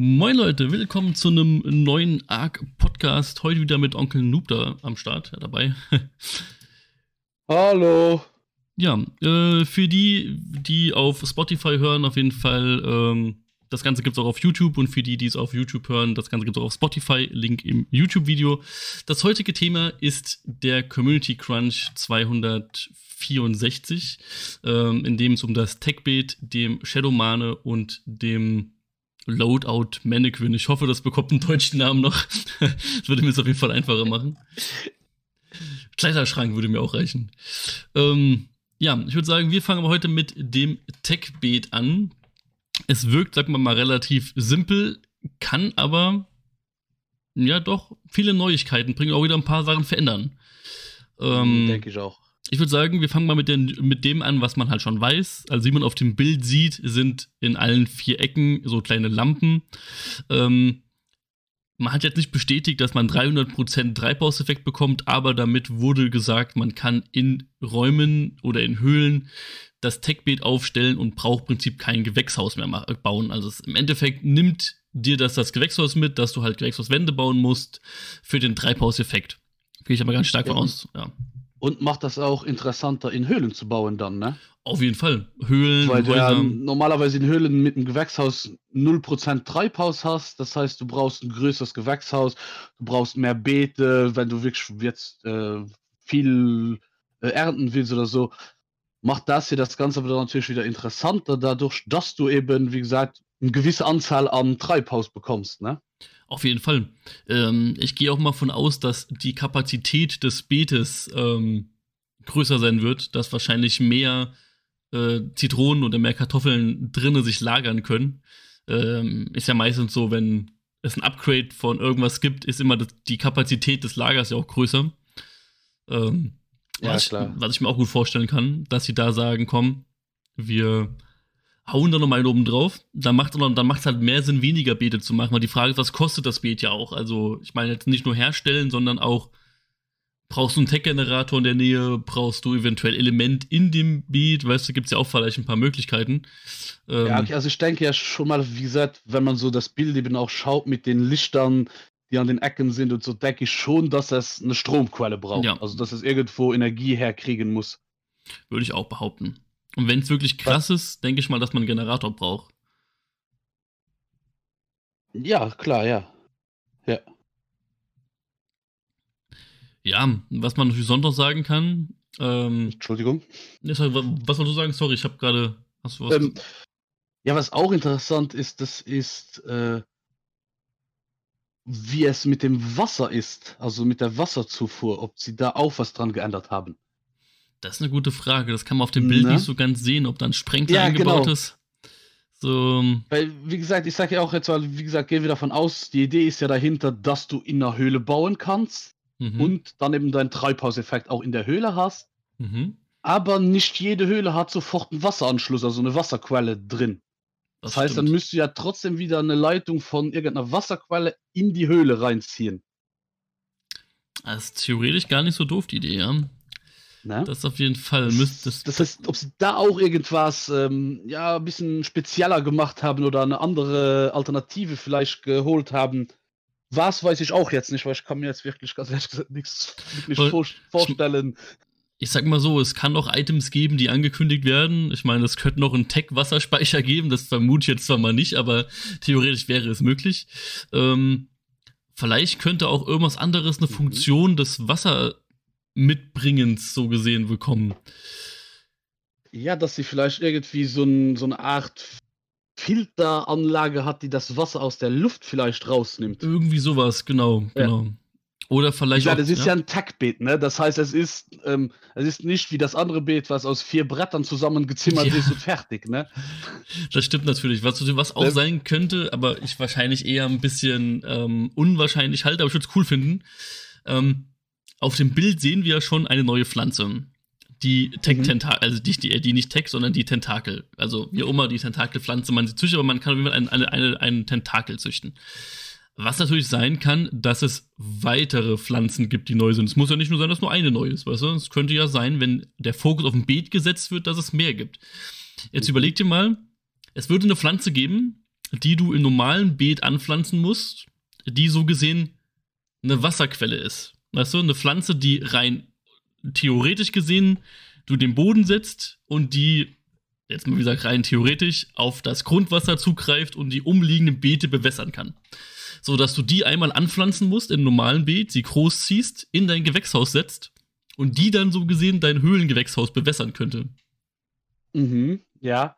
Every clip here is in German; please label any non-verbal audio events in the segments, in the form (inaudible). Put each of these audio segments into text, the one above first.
Moin Leute, willkommen zu einem neuen ARC-Podcast. Heute wieder mit Onkel Noob da am Start ja, dabei. (laughs) Hallo. Ja, äh, für die, die auf Spotify hören, auf jeden Fall, ähm, das Ganze gibt es auch auf YouTube und für die, die es auf YouTube hören, das Ganze gibt es auch auf Spotify, Link im YouTube-Video. Das heutige Thema ist der Community Crunch 264, ähm, in dem es um das Techbait, dem Shadowmane und dem Loadout Mannequin. Ich hoffe, das bekommt einen deutschen Namen noch. (laughs) das würde mir es auf jeden Fall einfacher machen. Kleiderschrank würde mir auch reichen. Ähm, ja, ich würde sagen, wir fangen aber heute mit dem Tech-Beet an. Es wirkt, sagen wir mal, relativ simpel, kann aber ja doch viele Neuigkeiten bringen, auch wieder ein paar Sachen verändern. Ähm, Denke ich auch. Ich würde sagen, wir fangen mal mit, den, mit dem an, was man halt schon weiß. Also wie man auf dem Bild sieht, sind in allen vier Ecken so kleine Lampen. Ähm, man hat jetzt nicht bestätigt, dass man 300% Treibhauseffekt bekommt, aber damit wurde gesagt, man kann in Räumen oder in Höhlen das Techbeet aufstellen und braucht im Prinzip kein Gewächshaus mehr bauen. Also im Endeffekt nimmt dir das das Gewächshaus mit, dass du halt Gewächshauswände bauen musst für den Treibhauseffekt. Gehe ich aber ganz stark von aus, ja. Und macht das auch interessanter, in Höhlen zu bauen dann, ne? Auf jeden Fall. Höhlen, Weil du ja normalerweise in Höhlen mit einem Gewächshaus 0% Treibhaus hast. Das heißt, du brauchst ein größeres Gewächshaus, du brauchst mehr Beete, wenn du wirklich jetzt äh, viel äh, ernten willst oder so. Macht das hier das Ganze wieder natürlich wieder interessanter, dadurch, dass du eben, wie gesagt, eine gewisse Anzahl an Treibhaus bekommst, ne? Auf jeden Fall. Ähm, ich gehe auch mal von aus, dass die Kapazität des Beetes ähm, größer sein wird, dass wahrscheinlich mehr äh, Zitronen oder mehr Kartoffeln drinnen sich lagern können. Ähm, ist ja meistens so, wenn es ein Upgrade von irgendwas gibt, ist immer die Kapazität des Lagers ja auch größer. Ähm, ja, was, klar. Ich, was ich mir auch gut vorstellen kann, dass sie da sagen, komm, wir hauen da nochmal oben drauf. Dann macht es halt mehr Sinn, weniger Beete zu machen. Weil die Frage ist, was kostet das Beet ja auch? Also, ich meine jetzt nicht nur herstellen, sondern auch, brauchst du einen Tech-Generator in der Nähe? Brauchst du eventuell Element in dem Beet? Weißt du, gibt es ja auch vielleicht ein paar Möglichkeiten. Ähm, ja, okay, also ich denke ja schon mal, wie gesagt, wenn man so das Bild eben auch schaut mit den Lichtern, die an den Ecken sind und so, denke ich schon, dass es eine Stromquelle braucht. Ja. Also, dass es irgendwo Energie herkriegen muss. Würde ich auch behaupten. Und wenn es wirklich krass ist, denke ich mal, dass man einen Generator braucht. Ja, klar, ja. Ja. Ja, was man natürlich sonst noch sagen kann. Ähm, Entschuldigung. Was wolltest du sagen? Sorry, ich habe gerade. Hast du was? Ähm, ja, was auch interessant ist, das ist, äh, wie es mit dem Wasser ist, also mit der Wasserzufuhr, ob sie da auch was dran geändert haben. Das ist eine gute Frage. Das kann man auf dem Bild ne? nicht so ganz sehen, ob da ein Sprenkler ja, eingebaut genau. ist. So. Ähm, Weil, wie gesagt, ich sage ja auch jetzt, weil, wie gesagt, gehen wir davon aus, die Idee ist ja dahinter, dass du in einer Höhle bauen kannst mhm. und dann eben deinen Treibhauseffekt auch in der Höhle hast. Mhm. Aber nicht jede Höhle hat sofort einen Wasseranschluss, also eine Wasserquelle drin. Das, das heißt, stimmt. dann müsst du ja trotzdem wieder eine Leitung von irgendeiner Wasserquelle in die Höhle reinziehen. Das ist theoretisch gar nicht so doof, die Idee, ja. Ne? Das auf jeden Fall. Das, das, das heißt, ob sie da auch irgendwas ähm, ja, ein bisschen spezieller gemacht haben oder eine andere Alternative vielleicht geholt haben, was weiß ich auch jetzt nicht, weil ich kann mir jetzt wirklich ganz ehrlich gesagt nichts wirklich vor, vorstellen. Ich sag mal so, es kann auch Items geben, die angekündigt werden. Ich meine, es könnte noch einen Tech-Wasserspeicher geben, das vermute ich jetzt zwar mal nicht, aber theoretisch wäre es möglich. Ähm, vielleicht könnte auch irgendwas anderes eine mhm. Funktion des Wasser Mitbringens so gesehen bekommen. Ja, dass sie vielleicht irgendwie so, ein, so eine Art Filteranlage hat, die das Wasser aus der Luft vielleicht rausnimmt. Irgendwie sowas, genau, ja. genau. Oder vielleicht. Ja, das ist ja, ja ein Tackbeet, ne? Das heißt, es ist, ähm, es ist nicht wie das andere Beet, was aus vier Brettern zusammengezimmert ja. ist und fertig, ne? (laughs) Das stimmt natürlich. Was, was auch das sein könnte, aber ich wahrscheinlich eher ein bisschen ähm, unwahrscheinlich halte, aber ich würde es cool finden. Ähm, auf dem Bild sehen wir schon eine neue Pflanze. Die Tech Tentakel, mhm. also die, die, die, nicht Tech, sondern die Tentakel. Also wie immer die Tentakelpflanze man sie züchtet, aber man kann einen, eine, eine, einen Tentakel züchten. Was natürlich sein kann, dass es weitere Pflanzen gibt, die neu sind. Es muss ja nicht nur sein, dass nur eine neu ist, weißt du? Es könnte ja sein, wenn der Fokus auf ein Beet gesetzt wird, dass es mehr gibt. Jetzt mhm. überleg dir mal, es würde eine Pflanze geben, die du im normalen Beet anpflanzen musst, die so gesehen eine Wasserquelle ist. Weißt du, eine Pflanze, die rein theoretisch gesehen du den Boden setzt und die, jetzt mal wie gesagt, rein theoretisch auf das Grundwasser zugreift und die umliegenden Beete bewässern kann. So dass du die einmal anpflanzen musst im normalen Beet, sie groß ziehst, in dein Gewächshaus setzt und die dann so gesehen dein Höhlengewächshaus bewässern könnte. Mhm, ja.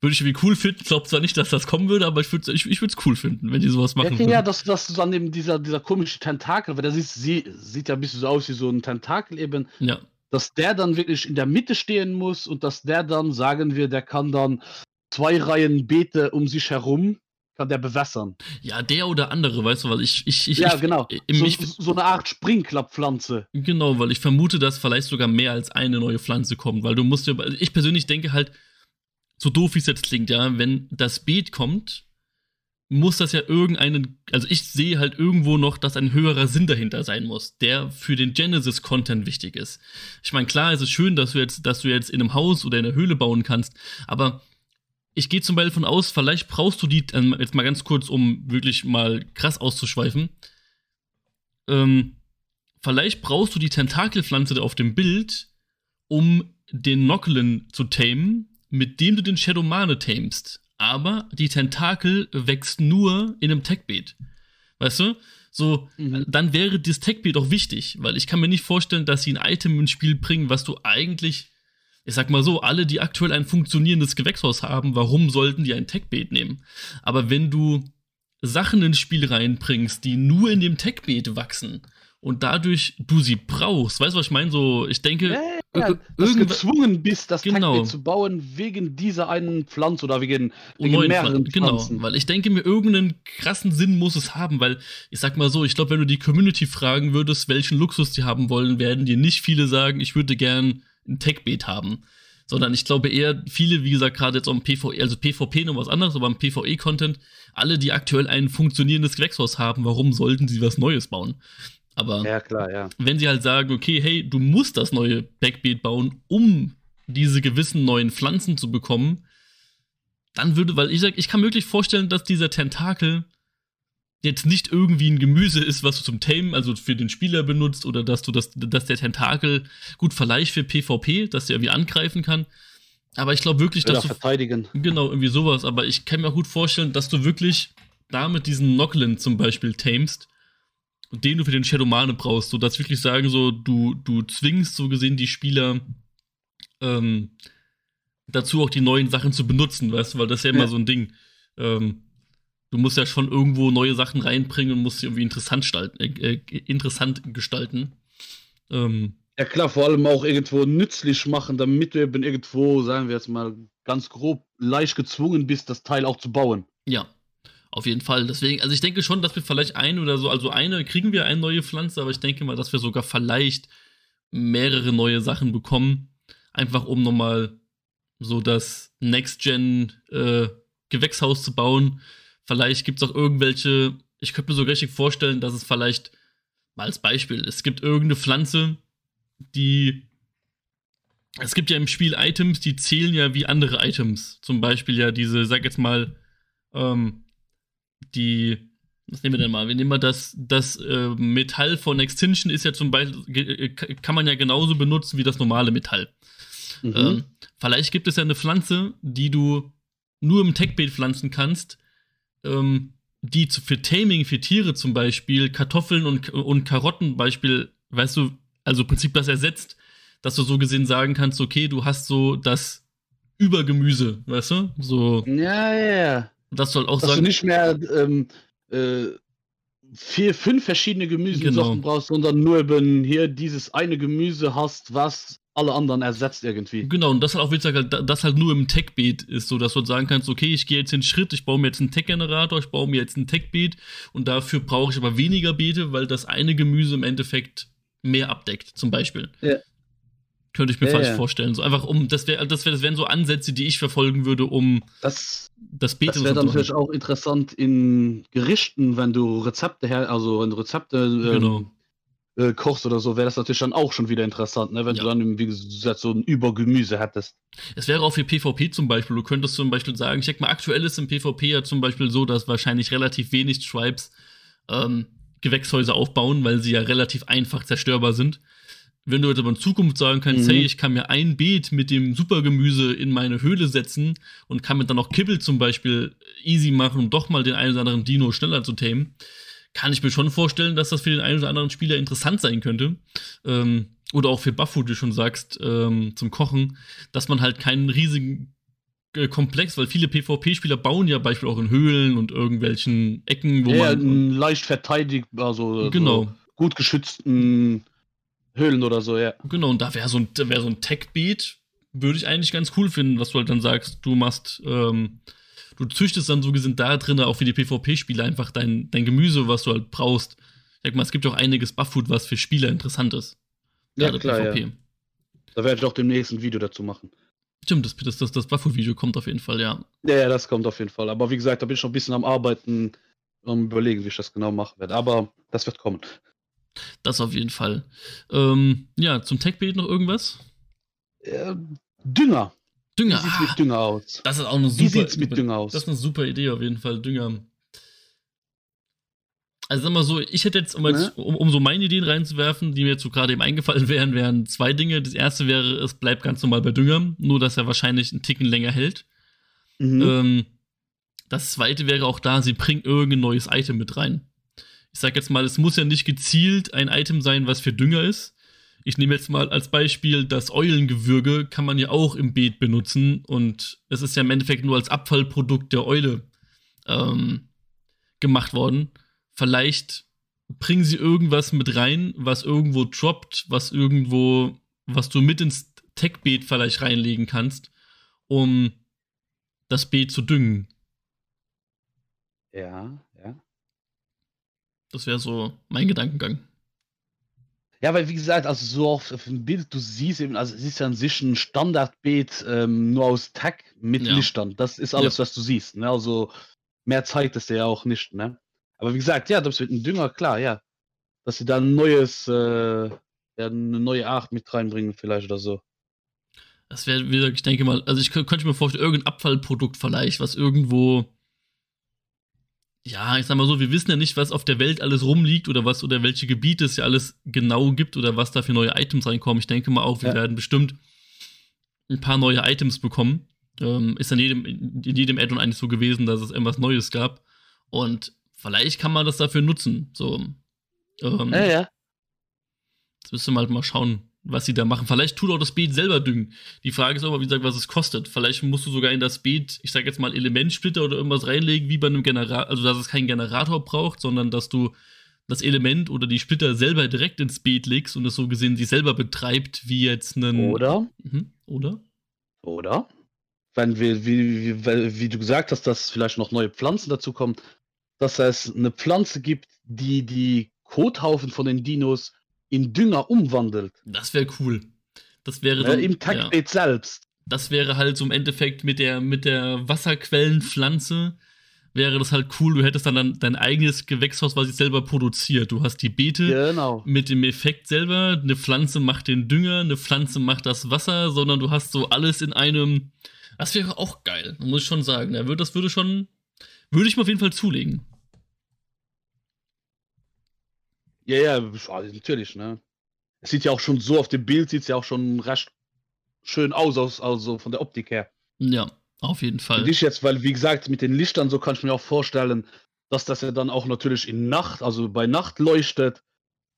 Würde ich irgendwie cool finden. Ich glaube zwar nicht, dass das kommen würde, aber ich würde es ich, ich cool finden, wenn die sowas machen. Ja, ja dass, dass du dann eben dieser, dieser komische Tentakel, weil der sieht, sie, sieht ja ein bisschen so aus wie so ein Tentakel eben. Ja. Dass der dann wirklich in der Mitte stehen muss und dass der dann, sagen wir, der kann dann zwei Reihen Beete um sich herum kann der bewässern. Ja, der oder andere, weißt du, weil ich. ich, ich ja, ich, genau. So, so, eine Art Sprinklerpflanze. Genau, weil ich vermute, dass vielleicht sogar mehr als eine neue Pflanze kommt, weil du musst ja. Ich persönlich denke halt, so doof wie es jetzt klingt, ja, wenn das Beet kommt, muss das ja irgendeinen, also ich sehe halt irgendwo noch, dass ein höherer Sinn dahinter sein muss, der für den Genesis-Content wichtig ist. Ich meine, klar, es ist schön, dass du jetzt, dass du jetzt in einem Haus oder in einer Höhle bauen kannst, aber ich gehe zum Beispiel von aus, vielleicht brauchst du die, ähm, jetzt mal ganz kurz, um wirklich mal krass auszuschweifen, ähm, vielleicht brauchst du die Tentakelpflanze auf dem Bild, um den Nocklin zu tamen, mit dem du den Shadowmane tamest. Aber die Tentakel wächst nur in einem Techbeet. Weißt du? So, mhm. dann wäre das Techbeet auch wichtig, weil ich kann mir nicht vorstellen, dass sie ein Item ins Spiel bringen, was du eigentlich, ich sag mal so, alle, die aktuell ein funktionierendes Gewächshaus haben, warum sollten die ein Techbeet nehmen? Aber wenn du Sachen ins Spiel reinbringst, die nur in dem Techbeet wachsen, und dadurch du sie brauchst. Weißt du, was ich meine? So, ich denke, ja, ja, dass du gezwungen bist, das genau. zu bauen wegen dieser einen Pflanze oder wegen, wegen mehreren Pflanzen. Genau, weil ich denke mir, irgendeinen krassen Sinn muss es haben, weil ich sag mal so, ich glaube, wenn du die Community fragen würdest, welchen Luxus die haben wollen, werden dir nicht viele sagen, ich würde gern ein Tech-Beet haben sondern ich glaube eher viele, wie gesagt, gerade jetzt am PvE, also PvP noch was anderes, aber am PvE-Content, alle, die aktuell ein funktionierendes Gewächshaus haben, warum sollten sie was Neues bauen? Aber ja, klar, ja. wenn sie halt sagen, okay, hey, du musst das neue Backbeat bauen, um diese gewissen neuen Pflanzen zu bekommen, dann würde, weil ich sag, ich kann wirklich vorstellen, dass dieser Tentakel jetzt nicht irgendwie ein Gemüse ist, was du zum Tamen, also für den Spieler benutzt, oder dass du das, dass der Tentakel gut vielleicht für PvP, dass der irgendwie angreifen kann. Aber ich glaube wirklich, dass oder du. verteidigen. Genau, irgendwie sowas. Aber ich kann mir auch gut vorstellen, dass du wirklich damit diesen Nocklin zum Beispiel tamest den du für den Shadowmane brauchst, so dass wirklich sagen, so, du, du zwingst so gesehen die Spieler ähm, dazu auch die neuen Sachen zu benutzen, weißt du, weil das ist ja immer ja. so ein Ding. Ähm, du musst ja schon irgendwo neue Sachen reinbringen und musst sie irgendwie interessant, gestalten, äh, äh, interessant gestalten. Ähm, ja klar, vor allem auch irgendwo nützlich machen, damit du eben irgendwo, sagen wir jetzt mal ganz grob, leicht gezwungen bist, das Teil auch zu bauen. Ja, auf jeden Fall. Deswegen, also ich denke schon, dass wir vielleicht ein oder so, also eine kriegen wir eine neue Pflanze, aber ich denke mal, dass wir sogar vielleicht mehrere neue Sachen bekommen. Einfach um nochmal so das Next-Gen äh, Gewächshaus zu bauen. Vielleicht gibt es auch irgendwelche, ich könnte mir so richtig vorstellen, dass es vielleicht, mal als Beispiel, es gibt irgendeine Pflanze, die. Es gibt ja im Spiel Items, die zählen ja wie andere Items. Zum Beispiel ja diese, sag jetzt mal, ähm, die, was nehmen wir denn mal? Wir nehmen mal das, das äh, Metall von Extinction ist ja zum Beispiel, äh, kann man ja genauso benutzen wie das normale Metall. Mhm. Ähm, vielleicht gibt es ja eine Pflanze, die du nur im Techbeet pflanzen kannst, ähm, die für Taming, für Tiere zum Beispiel, Kartoffeln und, und Karotten Beispiel, weißt du, also im Prinzip das ersetzt, dass du so gesehen sagen kannst, okay, du hast so das Übergemüse, weißt du? So. Ja, ja, ja. Das soll auch Dass sagen. du nicht mehr ähm, äh, vier, fünf verschiedene Gemüsesorten genau. brauchst, sondern nur eben hier dieses eine Gemüse hast, was alle anderen ersetzt irgendwie. Genau, und das halt auch wie gesagt, das halt nur im Tech-Beat ist, so dass du sagen kannst, okay, ich gehe jetzt den Schritt, ich baue mir jetzt einen Tech-Generator, ich baue mir jetzt einen Tech-Beat und dafür brauche ich aber weniger Beete, weil das eine Gemüse im Endeffekt mehr abdeckt, zum Beispiel. Ja. Könnte ich mir ja, falsch ja. vorstellen. So einfach um, das wäre, das, wär, das wären so Ansätze, die ich verfolgen würde, um das, das Beten Das wäre dann natürlich auch interessant in Gerichten, wenn du Rezepte her, also wenn du Rezepte ähm, genau. äh, kochst oder so, wäre das natürlich dann auch schon wieder interessant, ne? wenn ja. du dann, wie gesagt, so ein Übergemüse hättest. Es wäre auch für PvP zum Beispiel. Du könntest zum Beispiel sagen, ich denke mal, aktuell ist im PvP ja zum Beispiel so, dass wahrscheinlich relativ wenig Tribes ähm, Gewächshäuser aufbauen, weil sie ja relativ einfach zerstörbar sind. Wenn du jetzt aber in Zukunft sagen kannst, mhm. hey, ich kann mir ein Beet mit dem Supergemüse in meine Höhle setzen und kann mir dann noch Kibbel zum Beispiel easy machen, um doch mal den einen oder anderen Dino schneller zu tamen, kann ich mir schon vorstellen, dass das für den einen oder anderen Spieler interessant sein könnte. Ähm, oder auch für Buffu, du schon sagst, ähm, zum Kochen, dass man halt keinen riesigen äh, Komplex, weil viele PvP-Spieler bauen ja beispielsweise auch in Höhlen und irgendwelchen Ecken, wo ja, man. leicht verteidigt, also genau. So gut geschützten Höhlen oder so, ja. Genau, und da wäre so ein, wär so ein Tech-Beat, würde ich eigentlich ganz cool finden, was du halt dann sagst, du machst, ähm, du züchtest dann so gesehen da drin auch für die PvP-Spieler einfach dein, dein Gemüse, was du halt brauchst. Ich sag mal, es gibt auch einiges Bufffood, was für Spieler interessant ist. Ja, klar, PvP. Ja. Da werde ich auch demnächst ein Video dazu machen. Stimmt, das, das, das, das Buffo-Video kommt auf jeden Fall, ja. ja. Ja, das kommt auf jeden Fall. Aber wie gesagt, da bin ich noch ein bisschen am Arbeiten, um überlegen, wie ich das genau machen werde. Aber das wird kommen. Das auf jeden Fall. Ähm, ja, zum Tech-Bild noch irgendwas? Äh, Dünger. Dünger. Wie sieht's mit Dünger aus? Das ist auch eine super. Wie sieht's mit Dünger aus? Das ist eine super Idee auf jeden Fall, Dünger. Also sag mal so, ich hätte jetzt, um, ne? um, um, so meine Ideen reinzuwerfen, die mir jetzt so gerade eben eingefallen (laughs) wären, wären zwei Dinge. Das erste wäre, es bleibt ganz normal bei Dünger, nur dass er wahrscheinlich einen Ticken länger hält. Mhm. Ähm, das zweite wäre auch da, sie bringen irgendein neues Item mit rein. Ich sag jetzt mal, es muss ja nicht gezielt ein Item sein, was für Dünger ist. Ich nehme jetzt mal als Beispiel das Eulengewürge, kann man ja auch im Beet benutzen und es ist ja im Endeffekt nur als Abfallprodukt der Eule ähm, gemacht worden vielleicht bringen sie irgendwas mit rein, was irgendwo droppt, was irgendwo, was du mit ins Tech-Beet vielleicht reinlegen kannst, um das Beet zu düngen. Ja, ja. Das wäre so mein Gedankengang. Ja, weil wie gesagt, also so auf, auf dem Bild, du siehst eben, also es ist ja an sich ein Standardbeet ähm, nur aus Tag mit ja. Lichtern. Das ist alles, ja. was du siehst. Ne? Also mehr zeigt es dir ja auch nicht. Ne? Aber wie gesagt, ja, das wird ein Dünger, klar, ja. Dass sie da ein neues, äh, ja, eine neue Art mit reinbringen, vielleicht oder so. Das wäre, ich denke mal, also ich könnte mir vorstellen, irgendein Abfallprodukt vielleicht, was irgendwo. Ja, ich sag mal so, wir wissen ja nicht, was auf der Welt alles rumliegt oder was oder welche Gebiete es ja alles genau gibt oder was da für neue Items reinkommen. Ich denke mal auch, wir ja. werden bestimmt ein paar neue Items bekommen. Ähm, ist in jedem, in jedem Addon eigentlich so gewesen, dass es irgendwas Neues gab. Und vielleicht kann man das dafür nutzen. So. Ähm, ja, ja. Jetzt müssen wir halt mal schauen, was sie da machen. Vielleicht tut auch das Beet selber düngen. Die Frage ist aber, wie gesagt, was es kostet. Vielleicht musst du sogar in das Beet, ich sag jetzt mal, Elementsplitter oder irgendwas reinlegen, wie bei einem Generator, also dass es keinen Generator braucht, sondern dass du das Element oder die Splitter selber direkt ins Beet legst und es so gesehen sich selber betreibt, wie jetzt einen. Oder? Mhm. Oder? Oder? Wenn wir, wie, wie, wie, du gesagt hast, dass vielleicht noch neue Pflanzen dazu kommen, dass es eine Pflanze gibt, die die Kothaufen von den Dinos in Dünger umwandelt. Das wäre cool. Das wäre dann, äh, im Tackbeet ja. selbst. Das wäre halt so im Endeffekt mit der mit der Wasserquellenpflanze wäre das halt cool. Du hättest dann, dann dein eigenes Gewächshaus, was sich selber produziert. Du hast die Beete genau. mit dem Effekt selber. Eine Pflanze macht den Dünger, eine Pflanze macht das Wasser, sondern du hast so alles in einem. Das wäre auch geil, muss ich schon sagen. Das würde schon, würde ich mir auf jeden Fall zulegen. Ja, ja, natürlich, ne? Es sieht ja auch schon so, auf dem Bild sieht es ja auch schon recht schön aus, also von der Optik her. Ja, auf jeden Fall. Nicht jetzt, weil, wie gesagt, mit den Lichtern, so kann ich mir auch vorstellen, dass das ja dann auch natürlich in Nacht, also bei Nacht leuchtet.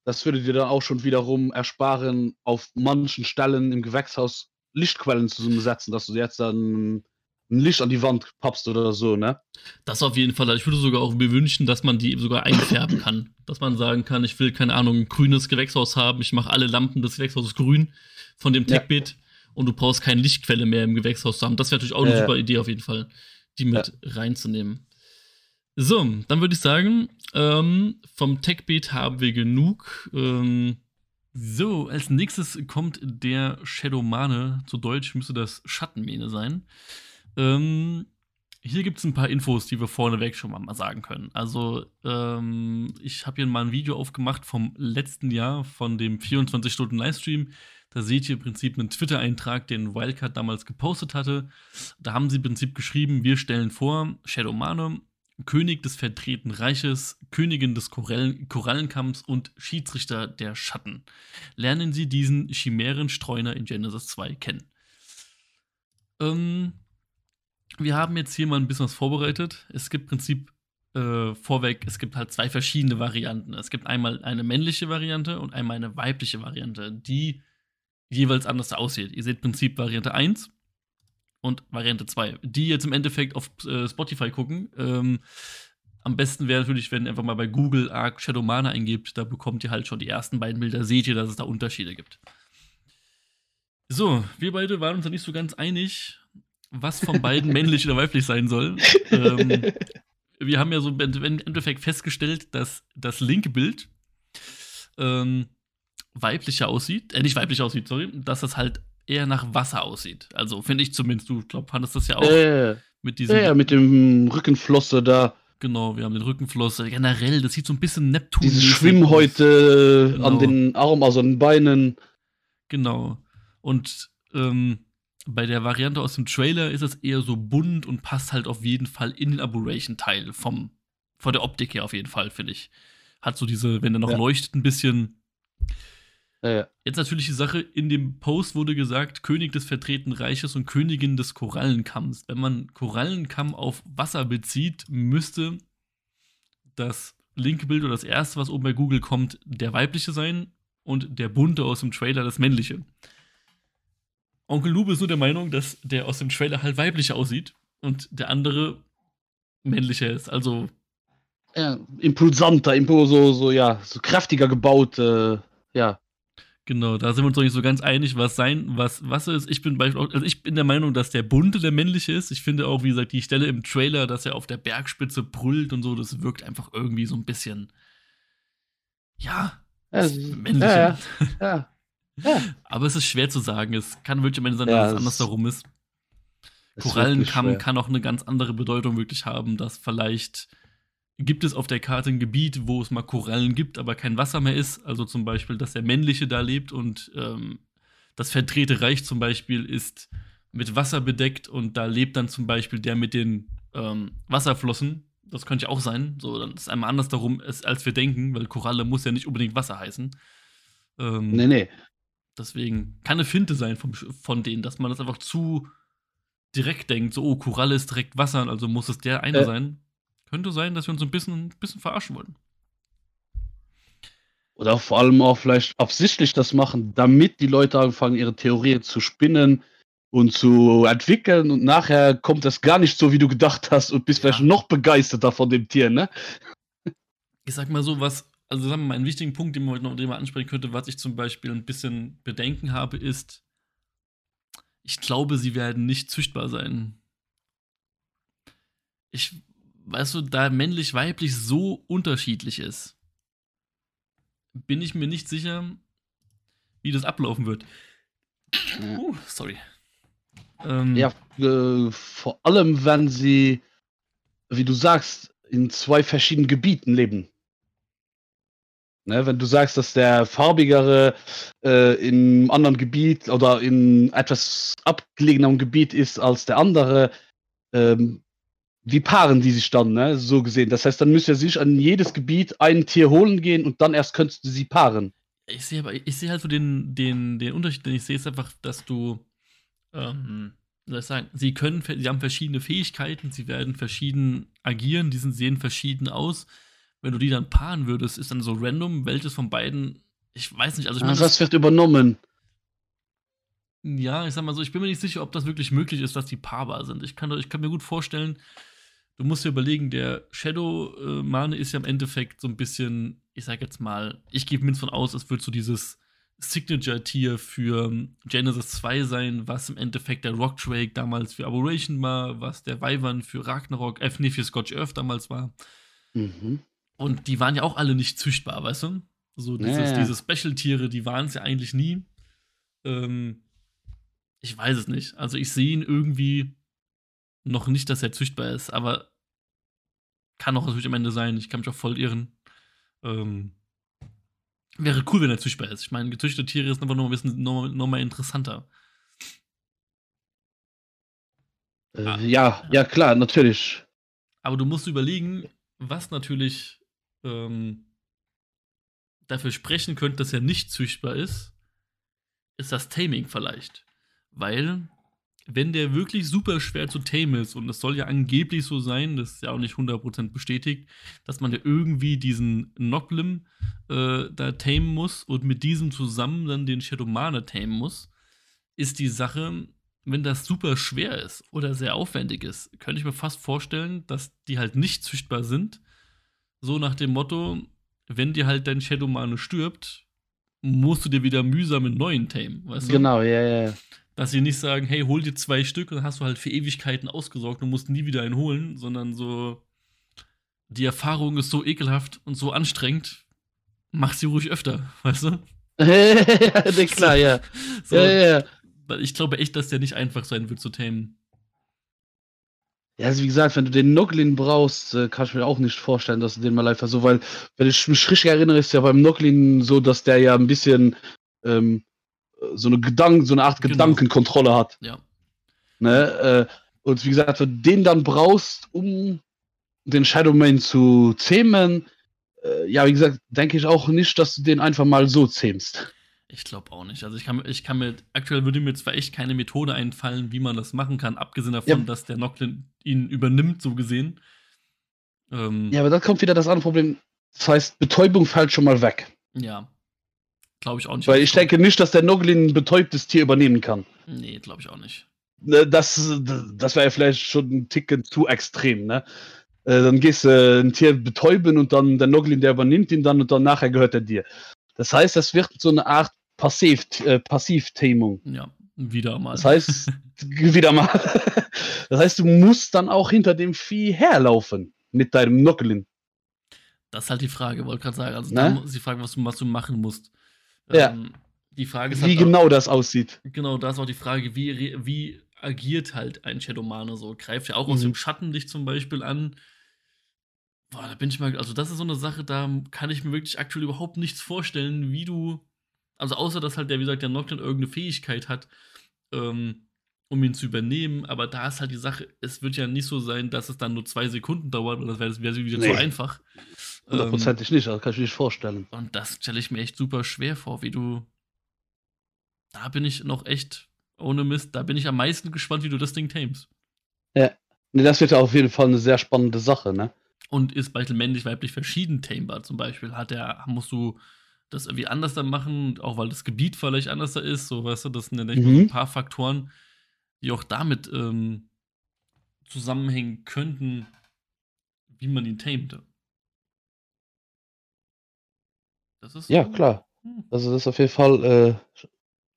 Das würde dir dann auch schon wiederum ersparen, auf manchen Stellen im Gewächshaus Lichtquellen zu setzen, dass du jetzt dann ein Licht an die Wand pappst oder so, ne? Das auf jeden Fall. Ich würde sogar auch mir wünschen, dass man die sogar einfärben kann. dass man sagen kann, ich will, keine Ahnung, ein grünes Gewächshaus haben, ich mache alle Lampen des Gewächshauses grün von dem Techbit ja. und du brauchst keine Lichtquelle mehr im Gewächshaus zu haben. Das wäre natürlich auch eine ja. super Idee auf jeden Fall, die mit reinzunehmen. So, dann würde ich sagen, ähm, vom Techbeat haben wir genug. Ähm, so, als nächstes kommt der Shadowmane. Zu Deutsch müsste das Schattenmähne sein. Ähm, hier gibt es ein paar Infos, die wir vorneweg schon mal sagen können. Also, ähm, ich habe hier mal ein Video aufgemacht vom letzten Jahr, von dem 24-Stunden-Livestream. Da seht ihr im Prinzip einen Twitter-Eintrag, den Wildcard damals gepostet hatte. Da haben sie im Prinzip geschrieben, wir stellen vor, Shadow Mane, König des verdrehten Reiches, Königin des Korallen Korallenkamps und Schiedsrichter der Schatten. Lernen Sie diesen Chimären-Streuner in Genesis 2 kennen. Ähm, wir haben jetzt hier mal ein bisschen was vorbereitet. Es gibt im Prinzip äh, vorweg, es gibt halt zwei verschiedene Varianten. Es gibt einmal eine männliche Variante und einmal eine weibliche Variante, die jeweils anders aussieht. Ihr seht im Prinzip Variante 1 und Variante 2. Die jetzt im Endeffekt auf äh, Spotify gucken. Ähm, am besten wäre natürlich, wenn ihr einfach mal bei Google Arc Shadow Mana eingibt, da bekommt ihr halt schon die ersten beiden Bilder, seht ihr, dass es da Unterschiede gibt. So, wir beide waren uns da nicht so ganz einig, was von beiden (laughs) männlich oder weiblich sein soll. Ähm, wir haben ja so im Endeffekt festgestellt, dass das linke Bild ähm, weiblicher aussieht, äh, nicht weiblich aussieht, sorry, dass das halt eher nach Wasser aussieht. Also finde ich zumindest, du glaub, fandest das ja auch äh, mit diesem. Ja, mit dem Rückenflosse da. Genau, wir haben den Rückenflosse. Generell, das sieht so ein bisschen Neptun. Diese Schwimmhäute genau. an den Armen, also an den Beinen. Genau. Und ähm, bei der Variante aus dem Trailer ist es eher so bunt und passt halt auf jeden Fall in den Aberration-Teil vom, von der Optik her auf jeden Fall, finde ich. Hat so diese, wenn er noch ja. leuchtet, ein bisschen. Ja, ja. Jetzt natürlich die Sache, in dem Post wurde gesagt, König des vertreten Reiches und Königin des Korallenkamms. Wenn man Korallenkamm auf Wasser bezieht, müsste das linke Bild oder das erste, was oben bei Google kommt, der weibliche sein und der bunte aus dem Trailer das männliche. Onkel Noob ist nur der Meinung, dass der aus dem Trailer halt weiblicher aussieht und der andere männlicher ist. Also. Ja, impulsanter, impul so, so, ja, so kräftiger gebaut, äh, ja. Genau, da sind wir uns noch nicht so ganz einig, was sein, was was ist. Ich bin beispielsweise, also ich bin der Meinung, dass der bunte der männliche ist. Ich finde auch, wie gesagt, die Stelle im Trailer, dass er auf der Bergspitze brüllt und so, das wirkt einfach irgendwie so ein bisschen, ja, ja männlich. Ja, ja, (laughs) ja. Aber es ist schwer zu sagen. Es kann wirklich am Ende sein, dass ja, es anders darum ist. Korallenkamm kann auch eine ganz andere Bedeutung wirklich haben, dass vielleicht gibt es auf der Karte ein Gebiet, wo es mal Korallen gibt, aber kein Wasser mehr ist. Also zum Beispiel, dass der männliche da lebt und ähm, das verdrehte Reich zum Beispiel ist mit Wasser bedeckt und da lebt dann zum Beispiel der mit den ähm, Wasserflossen. Das könnte ja auch sein. So, dann ist einmal anders darum, als wir denken, weil Koralle muss ja nicht unbedingt Wasser heißen. Ähm, nee, nee. Deswegen kann eine Finte sein vom, von denen, dass man das einfach zu direkt denkt. So, oh, Koralle ist direkt Wasser, also muss es der eine äh. sein. Könnte sein, dass wir uns ein bisschen, ein bisschen verarschen wollen. Oder vor allem auch vielleicht absichtlich das machen, damit die Leute anfangen, ihre Theorien zu spinnen und zu entwickeln und nachher kommt das gar nicht so, wie du gedacht hast und bist ja. vielleicht noch begeisterter von dem Tier, ne? Ich sag mal so, was also sagen wir mal, einen wichtigen Punkt, den man heute noch den man ansprechen könnte, was ich zum Beispiel ein bisschen Bedenken habe, ist, ich glaube, sie werden nicht züchtbar sein. Ich, weißt du, da männlich-weiblich so unterschiedlich ist, bin ich mir nicht sicher, wie das ablaufen wird. Uh, sorry. Ähm, ja, äh, vor allem, wenn sie, wie du sagst, in zwei verschiedenen Gebieten leben. Ne, wenn du sagst, dass der farbigere äh, in einem anderen Gebiet oder in etwas abgelegenem Gebiet ist als der andere, ähm, wie paaren die sich dann, ne? so gesehen. Das heißt, dann müsste er sich an jedes Gebiet ein Tier holen gehen und dann erst könntest du sie paaren. Ich sehe aber, ich sehe halt so den, den, den Unterschied, den ich sehe, ist einfach, dass du, ähm, soll ich sagen, sie können, sie haben verschiedene Fähigkeiten, sie werden verschieden agieren, die sehen verschieden aus wenn du die dann paaren würdest, ist dann so random, welches von beiden, ich weiß nicht, also ich meine. Was wird übernommen? Ja, ich sag mal so, ich bin mir nicht sicher, ob das wirklich möglich ist, dass die paarbar sind. Ich kann, ich kann mir gut vorstellen, du musst dir überlegen, der Shadow-Mane ist ja im Endeffekt so ein bisschen, ich sag jetzt mal, ich gebe mir von aus, es wird so dieses Signature-Tier für Genesis 2 sein, was im Endeffekt der Rock Drake damals für Aberration war, was der Wyvern für Ragnarok, äh, nee, für Scotch Earth damals war. Mhm. Und die waren ja auch alle nicht züchtbar, weißt du? So dieses, ja. diese Special-Tiere, die waren es ja eigentlich nie. Ähm, ich weiß es nicht. Also ich sehe ihn irgendwie noch nicht, dass er züchtbar ist, aber kann auch natürlich am Ende sein. Ich kann mich auch voll irren. Ähm, wäre cool, wenn er züchtbar ist. Ich meine, gezüchtete Tiere sind einfach noch ein bisschen noch, noch mal interessanter. Äh, ah. Ja, ja, klar, natürlich. Aber du musst überlegen, was natürlich ähm, dafür sprechen könnte, dass er nicht züchtbar ist, ist das Taming vielleicht. Weil, wenn der wirklich super schwer zu tame ist, und es soll ja angeblich so sein, das ist ja auch nicht 100% bestätigt, dass man ja irgendwie diesen Noclim äh, da tamen muss und mit diesem zusammen dann den Shadowmane tamen muss, ist die Sache, wenn das super schwer ist oder sehr aufwendig ist, könnte ich mir fast vorstellen, dass die halt nicht züchtbar sind. So nach dem Motto, wenn dir halt dein Shadowmane stirbt, musst du dir wieder mühsam einen neuen tamen, weißt du? Genau, ja, ja. Dass sie nicht sagen, hey, hol dir zwei Stück und dann hast du halt für Ewigkeiten ausgesorgt und musst nie wieder einen holen, sondern so, die Erfahrung ist so ekelhaft und so anstrengend, mach sie ruhig öfter, (laughs) weißt du? (laughs) ja, klar, ja. So, ja, ja, ja ich glaube echt, dass der nicht einfach sein wird zu tamen. Ja, also wie gesagt, wenn du den Noglin brauchst, äh, kann ich mir auch nicht vorstellen, dass du den mal einfach so, weil, wenn ich mich richtig erinnere, ist ja beim Noglin so, dass der ja ein bisschen ähm, so eine Gedanken, so eine Art genau. Gedankenkontrolle hat. Ja. Ne? Äh, und wie gesagt, wenn du den dann brauchst, um den Shadowman zu zähmen, äh, ja, wie gesagt, denke ich auch nicht, dass du den einfach mal so zähmst. Ich glaube auch nicht. Also ich kann, ich kann mir, aktuell würde mir zwar echt keine Methode einfallen, wie man das machen kann, abgesehen davon, ja. dass der Nochlin ihn übernimmt, so gesehen. Ähm, ja, aber dann kommt wieder das andere Problem. Das heißt, Betäubung fällt schon mal weg. Ja. Glaube ich auch nicht. Weil ich denke nicht, dass der Noglin ein betäubtes Tier übernehmen kann. Nee, glaube ich auch nicht. Ne, das, das wäre ja vielleicht schon ein Ticken zu extrem, ne? Äh, dann gehst du äh, ein Tier betäuben und dann der Noglin, der übernimmt ihn dann und dann nachher gehört er dir. Das heißt, das wird so eine Art Passiv, äh, Passivthemung. Ja, wieder mal. Das heißt, (laughs) wieder mal. das heißt, du musst dann auch hinter dem Vieh herlaufen mit deinem Nockelin. Das ist halt die Frage, wollte gerade sagen. Also, ne? die Frage, was du, was du machen musst. Ja. Ähm, die Frage ist wie halt genau auch, das aussieht. Genau, da ist auch die Frage, wie, wie agiert halt ein Shadowmane so? Greift ja auch mhm. aus dem Schattenlicht zum Beispiel an. Boah, da bin ich mal, also das ist so eine Sache, da kann ich mir wirklich aktuell überhaupt nichts vorstellen, wie du also außer, dass halt der, wie gesagt, der Nocturne irgendeine Fähigkeit hat, ähm, um ihn zu übernehmen. Aber da ist halt die Sache, es wird ja nicht so sein, dass es dann nur zwei Sekunden dauert, weil das wäre wär wieder nee. zu einfach. Hundertprozentig ähm, nicht, das kann ich mir nicht vorstellen. Und das stelle ich mir echt super schwer vor, wie du. Da bin ich noch echt, ohne Mist, da bin ich am meisten gespannt, wie du das Ding tamest. Ja. Nee, das wird ja auf jeden Fall eine sehr spannende Sache, ne? Und ist beispielsweise männlich-weiblich verschieden tamebar. Zum Beispiel hat er, musst du das irgendwie anders dann machen, auch weil das Gebiet vielleicht anders da ist, so weißt du, das sind ja mhm. ein paar Faktoren, die auch damit ähm, zusammenhängen könnten, wie man ihn tamet. Das ist ja so, klar. Hm. Also das ist auf jeden Fall. Äh,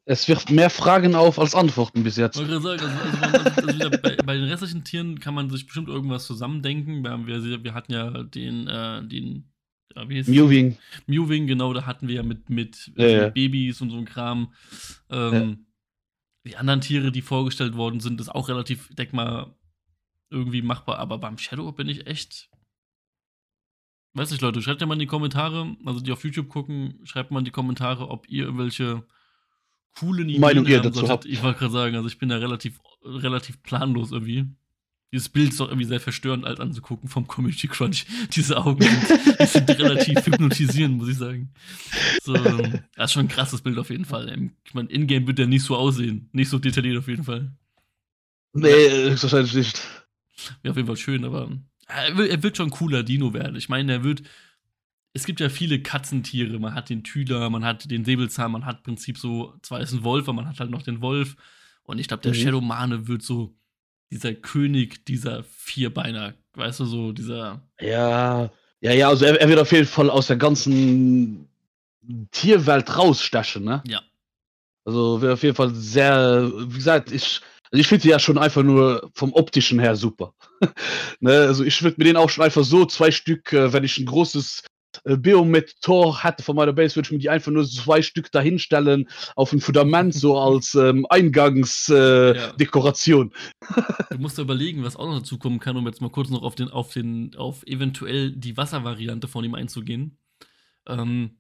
es wirft mehr Fragen auf als Antworten bis jetzt. Ich sagen, also, also, also, also bei, bei, den restlichen Tieren kann man sich bestimmt irgendwas zusammendenken. Wir, wir, wir hatten ja den, äh, den ja, wie Mewing. Mewing, genau, da hatten wir ja mit, mit, ja, ja. Babys und so ein Kram. Ähm, die anderen Tiere, die vorgestellt worden sind, ist auch relativ, denk mal, irgendwie machbar. Aber beim Shadow bin ich echt. Weiß nicht, Leute, schreibt ja mal in die Kommentare, also die auf YouTube gucken, schreibt mal in die Kommentare, ob ihr irgendwelche coolen Ideen Meinung ihr dazu habt. Ich wollte gerade sagen, also ich bin da relativ, relativ planlos irgendwie. Dieses Bild ist doch irgendwie sehr verstörend alt anzugucken vom Community Crunch. (laughs) Diese Augen sind, die sind relativ hypnotisierend, muss ich sagen. So, das ist schon ein krasses Bild auf jeden Fall. Ich meine, Ingame wird der nicht so aussehen. Nicht so detailliert auf jeden Fall. Nee, ja. wahrscheinlich nicht. Wäre auf jeden Fall schön, aber er wird, er wird schon ein cooler Dino werden. Ich meine, er wird. Es gibt ja viele Katzentiere. Man hat den Tüler, man hat den Säbelzahn, man hat im Prinzip so, zwar ist ein Wolf, aber man hat halt noch den Wolf. Und ich glaube, der mhm. Shadowmane wird so dieser König dieser Vierbeiner, weißt du, so dieser. Ja, ja, ja, also er, er wird auf jeden Fall aus der ganzen Tierwelt rausstechen, ne? Ja. Also wird auf jeden Fall sehr, wie gesagt, ich, also ich finde ja schon einfach nur vom optischen her super. (laughs) ne? Also ich würde mir den auch schon einfach so zwei Stück, äh, wenn ich ein großes Biomet Tor hätte von meiner Base würde ich mir die einfach nur zwei Stück dahinstellen auf ein Fundament so (laughs) als ähm, Eingangsdekoration. Äh, ja. (laughs) du musst überlegen, was auch noch dazu kommen kann, um jetzt mal kurz noch auf den, auf den, auf eventuell die Wasservariante von ihm einzugehen. Ähm,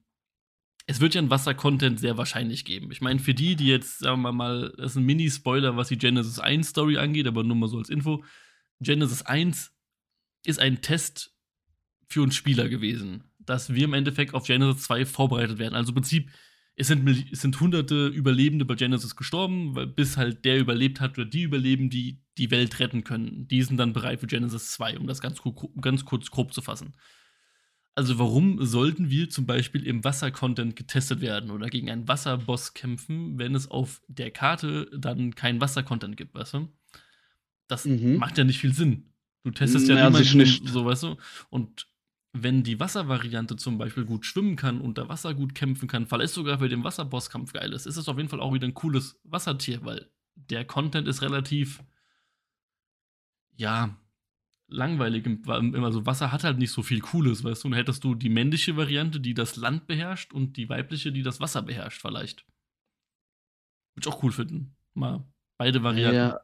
es wird ja ein Wasser-Content sehr wahrscheinlich geben. Ich meine, für die, die jetzt, sagen wir mal, das ist ein Mini-Spoiler, was die Genesis 1 Story angeht, aber nur mal so als Info. Genesis 1 ist ein Test für uns Spieler gewesen, dass wir im Endeffekt auf Genesis 2 vorbereitet werden. Also im Prinzip, es sind, es sind hunderte Überlebende bei Genesis gestorben, weil bis halt der überlebt hat oder die überleben, die die Welt retten können. Die sind dann bereit für Genesis 2, um das ganz, ganz kurz grob zu fassen. Also warum sollten wir zum Beispiel im Wasser-Content getestet werden oder gegen einen Wasserboss kämpfen, wenn es auf der Karte dann keinen Wasser-Content gibt, weißt du? Das mhm. macht ja nicht viel Sinn. Du testest ja, ja nicht so, weißt du? Und wenn die Wasservariante zum Beispiel gut schwimmen kann, unter Wasser gut kämpfen kann, weil es sogar bei dem Wasserbosskampf geil ist, ist es auf jeden Fall auch wieder ein cooles Wassertier, weil der Content ist relativ, ja, langweilig. Also Wasser hat halt nicht so viel Cooles, weißt du? Und hättest du die männliche Variante, die das Land beherrscht und die weibliche, die das Wasser beherrscht, vielleicht. Würde ich auch cool finden. Mal beide Varianten. Ja.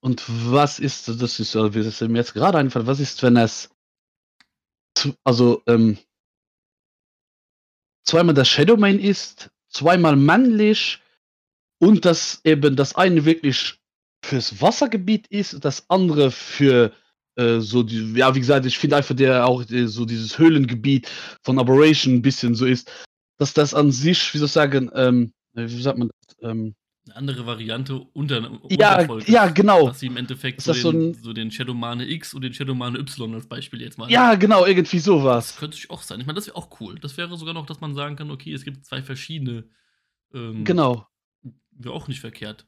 Und was ist, das ist, das ist mir jetzt gerade einfach, was ist, wenn es also ähm, zweimal das Shadowmain ist, zweimal männlich und das eben das eine wirklich fürs Wassergebiet ist, das andere für äh, so die, ja wie gesagt, ich finde einfach der auch äh, so dieses Höhlengebiet von Operation ein bisschen so ist, dass das an sich, wie soll ich sagen, ähm, wie sagt man das, ähm, eine andere Variante unter ja, ja, genau. Dass sie im Endeffekt so den, so, so den Shadowmane X und den Shadowmane Y als Beispiel jetzt mal. Ja, genau, irgendwie sowas. Das könnte auch sein. Ich meine, das wäre auch cool. Das wäre sogar noch, dass man sagen kann, okay, es gibt zwei verschiedene. Ähm, genau. Wäre auch nicht verkehrt.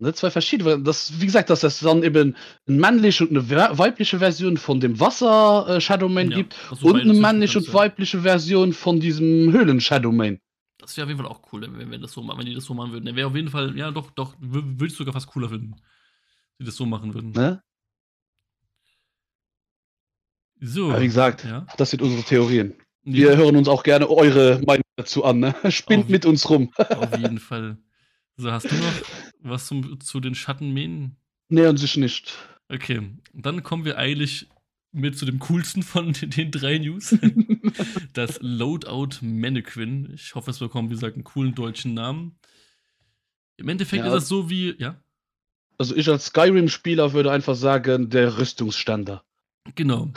Ne, zwei verschiedene. Das, wie gesagt, dass es dann eben eine männliche und eine weibliche Version von dem Wasser äh, Shadowman ja, gibt und eine männliche und weibliche Version von diesem Höhlen Shadowman. Das wäre auf jeden Fall auch cool, wenn, wenn, das so, wenn die das so machen würden. Der wäre auf jeden Fall, ja, doch, doch, würde ich sogar fast cooler finden, die das so machen würden. Ne? So. Aber wie gesagt, ja? das sind unsere Theorien. Wir ja. hören uns auch gerne eure Meinung dazu an. Ne? Spinnt auf, mit uns rum. auf jeden (laughs) Fall. So, hast du noch was zum, zu den Schattenmähen? Nee, an sich nicht. Okay, dann kommen wir eilig mit zu dem coolsten von (laughs) den drei News. (laughs) das Loadout Mannequin. Ich hoffe, es bekommt, wie gesagt, einen coolen deutschen Namen. Im Endeffekt ja, ist das so wie, ja. Also ich als Skyrim-Spieler würde einfach sagen, der Rüstungsständer. Genau.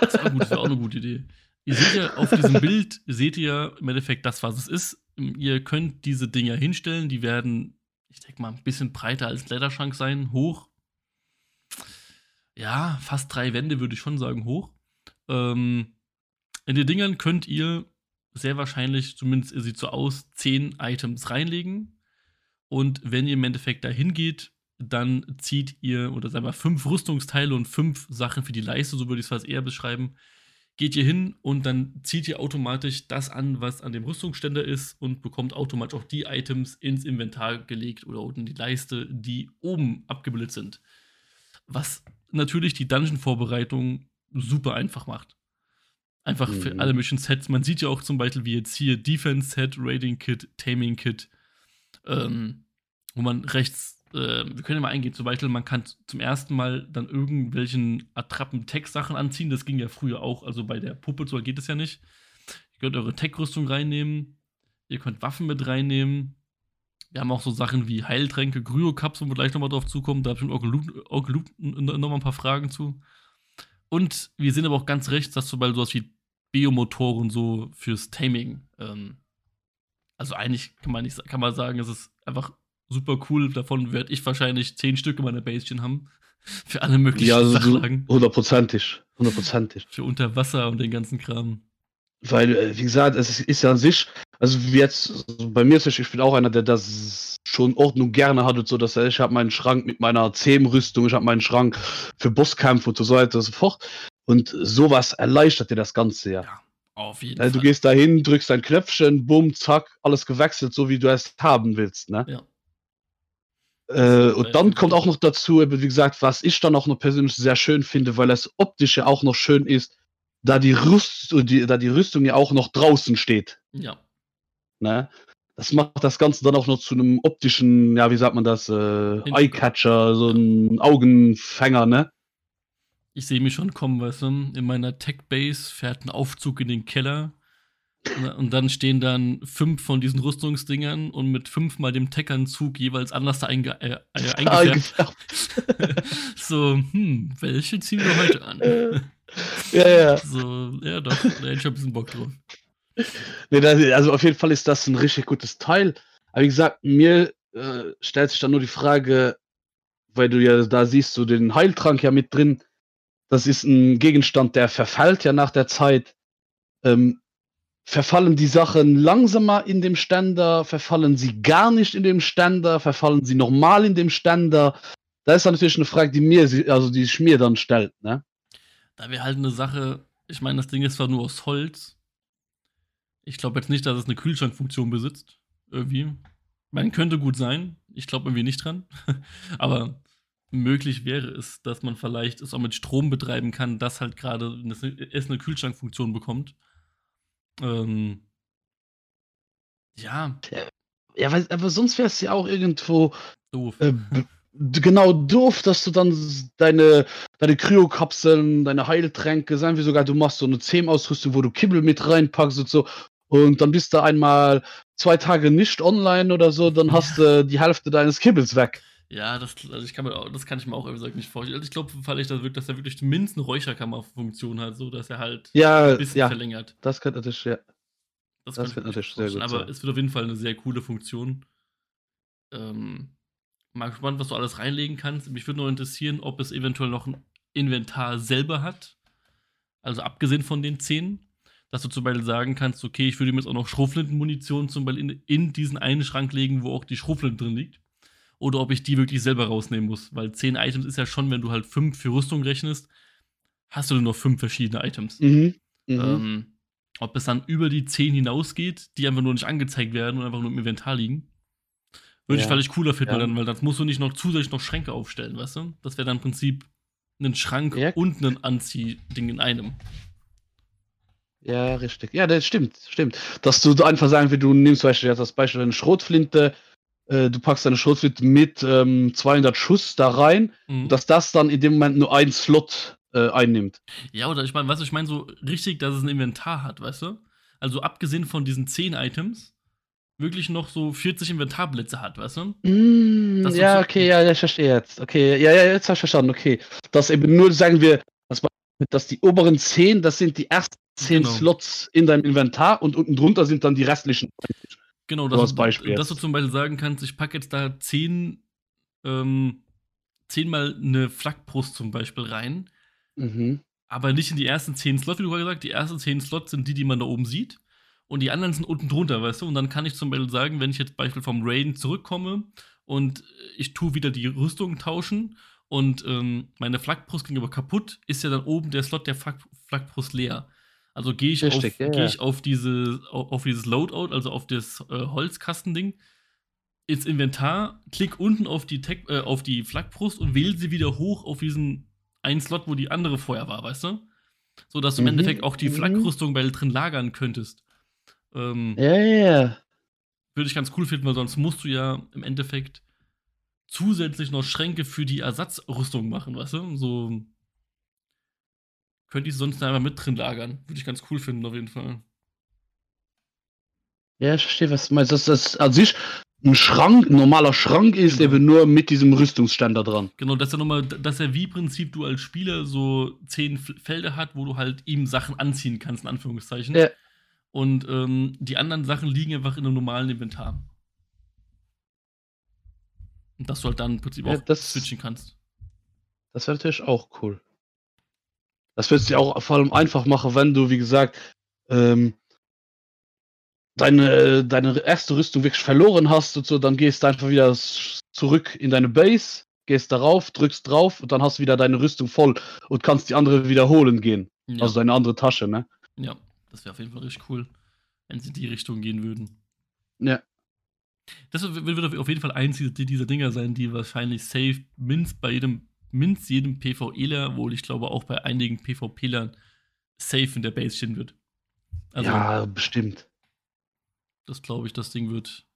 Das war gut, das war auch eine gute Idee. Ihr seht ja auf diesem Bild, seht ihr im Endeffekt das, was es ist. Ihr könnt diese Dinger hinstellen, die werden, ich denke mal, ein bisschen breiter als Kleiderschrank sein, hoch ja, fast drei Wände, würde ich schon sagen, hoch. Ähm, in den Dingern könnt ihr sehr wahrscheinlich, zumindest sieht so aus, zehn Items reinlegen. Und wenn ihr im Endeffekt dahin geht, dann zieht ihr, oder sagen wir, fünf Rüstungsteile und fünf Sachen für die Leiste, so würde ich es fast eher beschreiben. Geht ihr hin und dann zieht ihr automatisch das an, was an dem Rüstungsständer ist und bekommt automatisch auch die Items ins Inventar gelegt oder unten die Leiste, die oben abgebildet sind. Was natürlich die Dungeon-Vorbereitung super einfach macht. Einfach mhm. für alle möglichen Sets. Man sieht ja auch zum Beispiel, wie jetzt hier Defense-Set, Raiding-Kit, Taming-Kit, ähm, wo man rechts, äh, wir können ja mal eingehen, zum Beispiel, man kann zum ersten Mal dann irgendwelchen Attrappen-Tech-Sachen anziehen. Das ging ja früher auch, also bei der Puppe so geht es ja nicht. Ihr könnt eure Tech-Rüstung reinnehmen, ihr könnt Waffen mit reinnehmen, wir haben auch so Sachen wie Heiltränke, Kryo-Kapseln, wo gleich nochmal drauf zukommen. Da habe ich mit Onkel nochmal ein paar Fragen zu. Und wir sehen aber auch ganz rechts, dass zum Beispiel sowas wie Biomotoren so fürs Taming. Ähm, also eigentlich kann man, nicht, kann man sagen, es ist einfach super cool. Davon werde ich wahrscheinlich zehn Stück in meiner Basechen haben. Für alle möglichen ja, also Sachlagen. Hundertprozentig. Hundertprozentig. Für Unterwasser und den ganzen Kram. Weil, äh, wie gesagt, es ist ja an sich, also jetzt, also bei mir ist es, ich bin auch einer, der das schon Ordnung gerne hat und so, dass ich habe meinen Schrank mit meiner Zehmrüstung, ich habe meinen Schrank für Bosskämpfe und so weiter und so fort. Und sowas erleichtert dir das Ganze ja. ja auf jeden also, Fall. Du gehst dahin, drückst ein Knöpfchen, bumm, zack, alles gewechselt, so wie du es haben willst, ne? Ja. Äh, und dann kommt auch noch dazu, wie gesagt, was ich dann auch noch persönlich sehr schön finde, weil es optisch ja auch noch schön ist, da die Rüst, die, da die Rüstung ja auch noch draußen steht. Ja. Ne? Das macht das Ganze dann auch noch zu einem optischen, ja, wie sagt man das, äh, Eyecatcher, so ein Augenfänger, ne? Ich sehe mich schon kommen, weißt du, in meiner Tech-Base fährt ein Aufzug in den Keller und dann stehen dann fünf von diesen Rüstungsdingern und mit fünfmal dem Tech-Anzug jeweils anders da einge äh, (laughs) eingefärbt. (laughs) so, hm, welche ziehen wir heute an? (laughs) ja, ja. (laughs) So, ja doch, da hätte ich ein bisschen Bock drauf. Nee, das, also auf jeden Fall ist das ein richtig gutes Teil. Aber wie gesagt, mir äh, stellt sich dann nur die Frage, weil du ja da siehst, du den Heiltrank ja mit drin. Das ist ein Gegenstand, der verfällt ja nach der Zeit. Ähm, verfallen die Sachen langsamer in dem Ständer? Verfallen sie gar nicht in dem Ständer? Verfallen sie normal in dem Ständer? Da ist natürlich eine Frage, die mir, also die sich mir dann stellt, ne? Da wäre halt eine Sache, ich meine, das Ding ist zwar nur aus Holz, ich glaube jetzt nicht, dass es eine Kühlschrankfunktion besitzt. Irgendwie. Man könnte gut sein. Ich glaube irgendwie nicht dran. (laughs) Aber möglich wäre es, dass man vielleicht es auch mit Strom betreiben kann, dass halt gerade es eine Kühlschrankfunktion bekommt. Ähm, ja. Ja, weil, aber sonst wäre es ja auch irgendwo doof. Äh, genau doof, dass du dann deine, deine Kryokapseln, deine Heiltränke, sagen wir sogar, du machst so eine Zähmausrüstung, wo du Kibbel mit reinpackst und so und dann bist du einmal zwei Tage nicht online oder so, dann hast du die Hälfte deines Kibbels weg. Ja, das, also ich kann mir auch, das kann ich mir auch ehrlich gesagt nicht vorstellen. Also ich glaube, vielleicht, dass, dass er wirklich zumindest eine Räucherkammerfunktion hat, so dass er halt ja, ein bisschen ja, verlängert. Das könnte natürlich, ja. Das, das könnte natürlich sehr gut Aber sein. es wird auf jeden Fall eine sehr coole Funktion. Ähm, mal gespannt, was du alles reinlegen kannst. Mich würde nur interessieren, ob es eventuell noch ein Inventar selber hat. Also abgesehen von den 10 dass du zum Beispiel sagen kannst, okay, ich würde mir jetzt auch noch Schrotflintenmunition zum Beispiel in, in, diesen einen Schrank legen, wo auch die Schrotflinte drin liegt. Oder ob ich die wirklich selber rausnehmen muss. Weil zehn Items ist ja schon, wenn du halt fünf für Rüstung rechnest, hast du nur noch fünf verschiedene Items. Mhm. Mhm. Ähm, ob es dann über die zehn hinausgeht, die einfach nur nicht angezeigt werden und einfach nur im Inventar liegen. Würde ja. ich vielleicht cooler finden, ja. dann, weil dann musst du nicht noch zusätzlich noch Schränke aufstellen, weißt du? Das wäre dann im Prinzip ein Schrank ja. und ein Anziehding in einem. Ja, richtig. Ja, das stimmt, stimmt. Dass du einfach sagen wie du nimmst zum Beispiel jetzt das Beispiel eine Schrotflinte, äh, du packst deine Schrotflinte mit ähm, 200 Schuss da rein, mhm. dass das dann in dem Moment nur ein Slot äh, einnimmt. Ja, oder ich meine, weißt du, ich meine so richtig, dass es ein Inventar hat, weißt du? Also abgesehen von diesen 10 Items, wirklich noch so 40 Inventarblitze hat, weißt du? Mm, ja, okay, ja, ich verstehe jetzt. Okay, ja, ja, jetzt habe ich verstanden, okay. Dass eben nur, sagen wir, dass die oberen 10, das sind die ersten zehn genau. Slots in deinem Inventar und unten drunter sind dann die restlichen. Genau, das so Beispiel dass du zum Beispiel sagen kannst, ich packe jetzt da zehn, ähm, zehnmal eine Flakbrust zum Beispiel rein. Mhm. Aber nicht in die ersten zehn Slots, wie du gerade gesagt Die ersten zehn Slots sind die, die man da oben sieht. Und die anderen sind unten drunter, weißt du? Und dann kann ich zum Beispiel sagen, wenn ich jetzt Beispiel vom Rain zurückkomme und ich tue wieder die Rüstung tauschen und ähm, meine Flakbrust ging aber kaputt, ist ja dann oben der Slot der Flak Flakbrust leer. Also gehe ich, auf, ja, geh ich auf, diese, auf dieses Loadout, also auf das äh, Holzkastending, ins Inventar, klick unten auf die, Tech, äh, auf die Flakbrust und wähle sie wieder hoch auf diesen einen Slot, wo die andere vorher war, weißt du? So dass du mhm. im Endeffekt auch die mhm. Flakrüstung bei drin lagern könntest. Ähm, ja, ja. Würde ich ganz cool finden, weil sonst musst du ja im Endeffekt zusätzlich noch Schränke für die Ersatzrüstung machen, weißt du? So könnte ich sonst einfach mit drin lagern. Würde ich ganz cool finden, auf jeden Fall. Ja, ich verstehe, was du meinst. Dass das an sich ein Schrank, ein normaler Schrank ist, genau. der nur mit diesem Rüstungsständer dran. Genau, dass er nochmal, dass er wie Prinzip du als Spieler so zehn Felder hat, wo du halt ihm Sachen anziehen kannst, in Anführungszeichen. Ja. Und ähm, die anderen Sachen liegen einfach in einem normalen Inventar. Und dass du halt dann im Prinzip ja, auch das, switchen kannst. Das wäre natürlich auch cool. Das wird es dir auch vor allem einfach machen, wenn du, wie gesagt, ähm, deine, deine erste Rüstung wirklich verloren hast und so, dann gehst du einfach wieder zurück in deine Base, gehst darauf, drückst drauf und dann hast du wieder deine Rüstung voll und kannst die andere wiederholen gehen. Ja. Also deine andere Tasche, ne? Ja, das wäre auf jeden Fall richtig cool, wenn sie in die Richtung gehen würden. Ja. Das wird auf jeden Fall eins dieser Dinger sein, die wahrscheinlich safe mindestens bei jedem mindestens jedem PvEler, wohl ich glaube auch bei einigen PvPlern safe in der Base stehen wird. Also, ja, bestimmt. Das glaube ich, das Ding wird.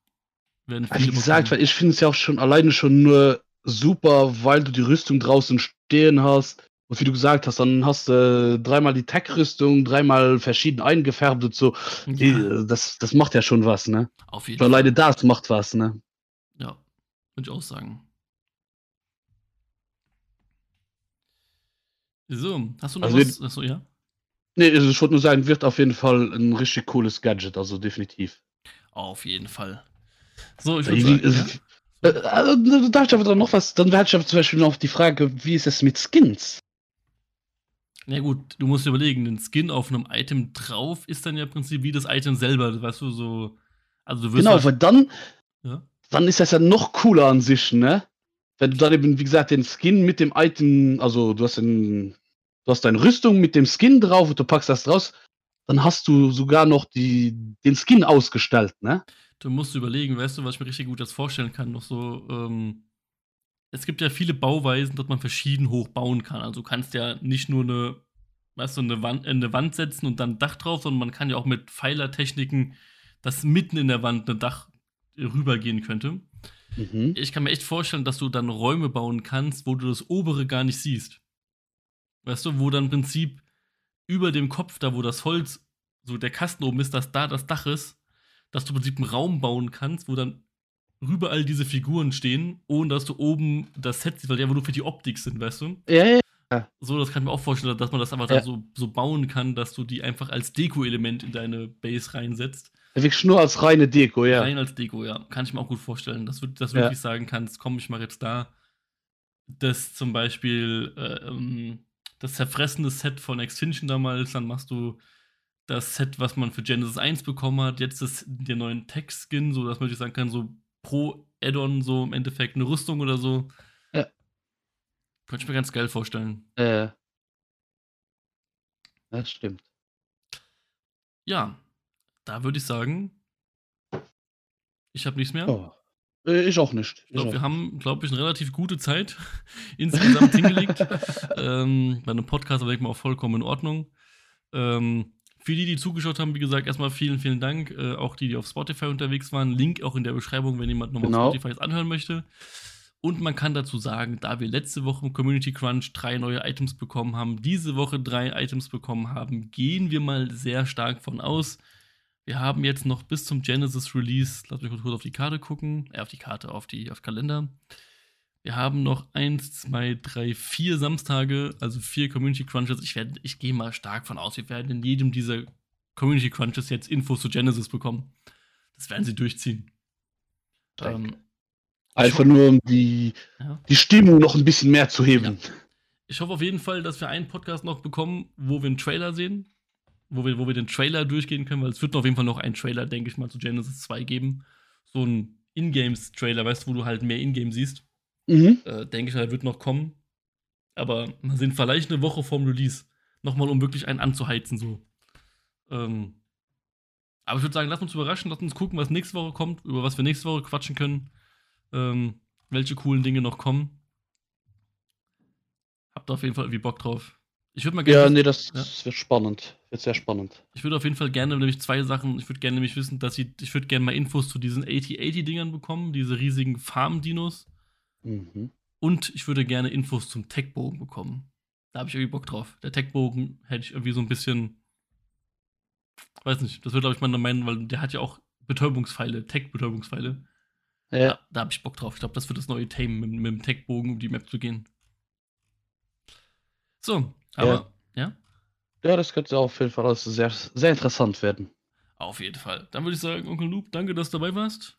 Werden viele Wie gesagt, weil ich finde es ja auch schon alleine schon nur super, weil du die Rüstung draußen stehen hast. Und wie du gesagt hast, dann hast du äh, dreimal die Tech-Rüstung, dreimal verschieden eingefärbt und so. Ja. Die, äh, das, das macht ja schon was, ne? Auf jeden Fall. Alleine das macht was, ne? Ja, würde ich auch sagen. So, hast du noch also was? Achso, ja? Nee, also ich wollte nur sagen, wird auf jeden Fall ein richtig cooles Gadget, also definitiv. Auf jeden Fall. So, ich würde sagen, ja? Äh, also, da ich aber noch was, dann wäre ich aber zum Beispiel noch die Frage, wie ist es mit Skins? Na gut, du musst dir überlegen, ein Skin auf einem Item drauf ist dann ja im Prinzip wie das Item selber, weißt du, so. Also du wirst genau, weil dann, ja? dann ist das ja noch cooler an sich, ne? Wenn du dann eben, wie gesagt, den Skin mit dem Item, also du hast, den, du hast deine Rüstung mit dem Skin drauf und du packst das draus, dann hast du sogar noch die, den Skin ausgestellt, ne? Du musst überlegen, weißt du, was ich mir richtig gut jetzt vorstellen kann, noch so, ähm, es gibt ja viele Bauweisen, dass man verschieden hoch bauen kann. Also du kannst ja nicht nur eine, weißt du, eine Wand, eine Wand setzen und dann ein Dach drauf, sondern man kann ja auch mit Pfeilertechniken, dass mitten in der Wand ein Dach rübergehen könnte. Mhm. Ich kann mir echt vorstellen, dass du dann Räume bauen kannst, wo du das obere gar nicht siehst. Weißt du, wo dann im Prinzip über dem Kopf, da wo das Holz, so der Kasten oben ist, dass da das Dach ist, dass du im Prinzip einen Raum bauen kannst, wo dann überall diese Figuren stehen, ohne dass du oben das Set siehst, weil die einfach nur für die Optik sind, weißt du? Ja, ja. So, das kann ich mir auch vorstellen, dass man das einfach ja. so, so bauen kann, dass du die einfach als Deko-Element in deine Base reinsetzt. Wirklich nur als reine Deko, ja. Rein als Deko, ja. Kann ich mir auch gut vorstellen, dass du das wirklich ja. sagen kannst, komm, ich mache jetzt da das zum Beispiel äh, ähm, das zerfressende Set von Extinction damals, dann machst du das Set, was man für Genesis 1 bekommen hat, jetzt das, den neuen Tech-Skin, so dass man sich sagen kann, so pro Add-on so im Endeffekt eine Rüstung oder so. Ja. Könnte ich mir ganz geil vorstellen. Äh. Das stimmt. Ja, da würde ich sagen, ich habe nichts mehr. Oh. Äh, ich auch nicht. Ich glaube, wir haben, glaube ich, eine relativ gute Zeit (laughs) insgesamt hingelegt. (laughs) ähm, bei einem Podcast war ich mal auch vollkommen in Ordnung. Ähm, für die, die zugeschaut haben, wie gesagt, erstmal vielen, vielen Dank. Äh, auch die, die auf Spotify unterwegs waren. Link auch in der Beschreibung, wenn jemand nochmal genau. Spotify anhören möchte. Und man kann dazu sagen, da wir letzte Woche im Community Crunch drei neue Items bekommen haben, diese Woche drei Items bekommen haben, gehen wir mal sehr stark von aus, wir haben jetzt noch bis zum Genesis Release, lass mich kurz auf die Karte gucken, äh, auf die Karte, auf die auf Kalender. Wir haben noch eins, zwei, drei, vier Samstage, also vier Community Crunches. Ich, ich gehe mal stark von aus, wir werden in jedem dieser Community Crunches jetzt Infos zu Genesis bekommen. Das werden sie durchziehen. Ähm, Einfach nur, um die, ja. die Stimmung noch ein bisschen mehr zu heben. Ja. Ich hoffe auf jeden Fall, dass wir einen Podcast noch bekommen, wo wir einen Trailer sehen wo wir, wo wir den Trailer durchgehen können, weil es wird auf jeden Fall noch einen Trailer, denke ich mal, zu Genesis 2 geben. So ein Ingames-Trailer, weißt du, wo du halt mehr Ingame siehst. Mhm. Äh, denke ich, der wird noch kommen. Aber wir sind vielleicht eine Woche vorm Release. Nochmal, um wirklich einen anzuheizen, so. Ähm, aber ich würde sagen, lass uns überraschen, lass uns gucken, was nächste Woche kommt, über was wir nächste Woche quatschen können, ähm, welche coolen Dinge noch kommen. Habt auf jeden Fall irgendwie Bock drauf. Ich würde mal gerne. Ja, nee, das ja? wird spannend. Wird sehr spannend. Ich würde auf jeden Fall gerne nämlich zwei Sachen. Ich würde gerne nämlich wissen, dass ich, ich würde gerne mal Infos zu diesen 8080-Dingern bekommen, diese riesigen Farm-Dinos. Mhm. Und ich würde gerne Infos zum Tech-Bogen bekommen. Da habe ich irgendwie Bock drauf. Der Tech-Bogen hätte ich irgendwie so ein bisschen. Weiß nicht, das würde, glaube ich, mal meinen, weil der hat ja auch Betäubungspfeile, Tech-Betäubungspfeile. Ja. Da, da habe ich Bock drauf. Ich glaube, das wird das neue Thema mit, mit dem Tech-Bogen um die Map zu gehen. So, aber, ja. ja? Ja, das könnte auf jeden Fall sehr, sehr interessant werden. Auf jeden Fall. Dann würde ich sagen, Onkel Noob, danke, dass du dabei warst.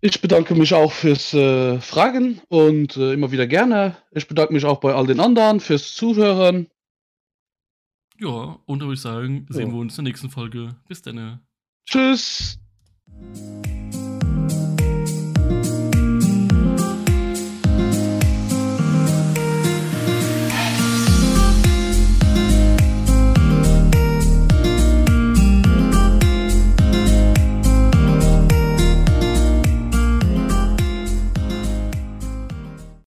Ich bedanke mich auch fürs äh, Fragen und äh, immer wieder gerne. Ich bedanke mich auch bei all den anderen fürs Zuhören. Ja, und dann würde ich sagen, sehen ja. wir uns in der nächsten Folge. Bis dann. Tschüss.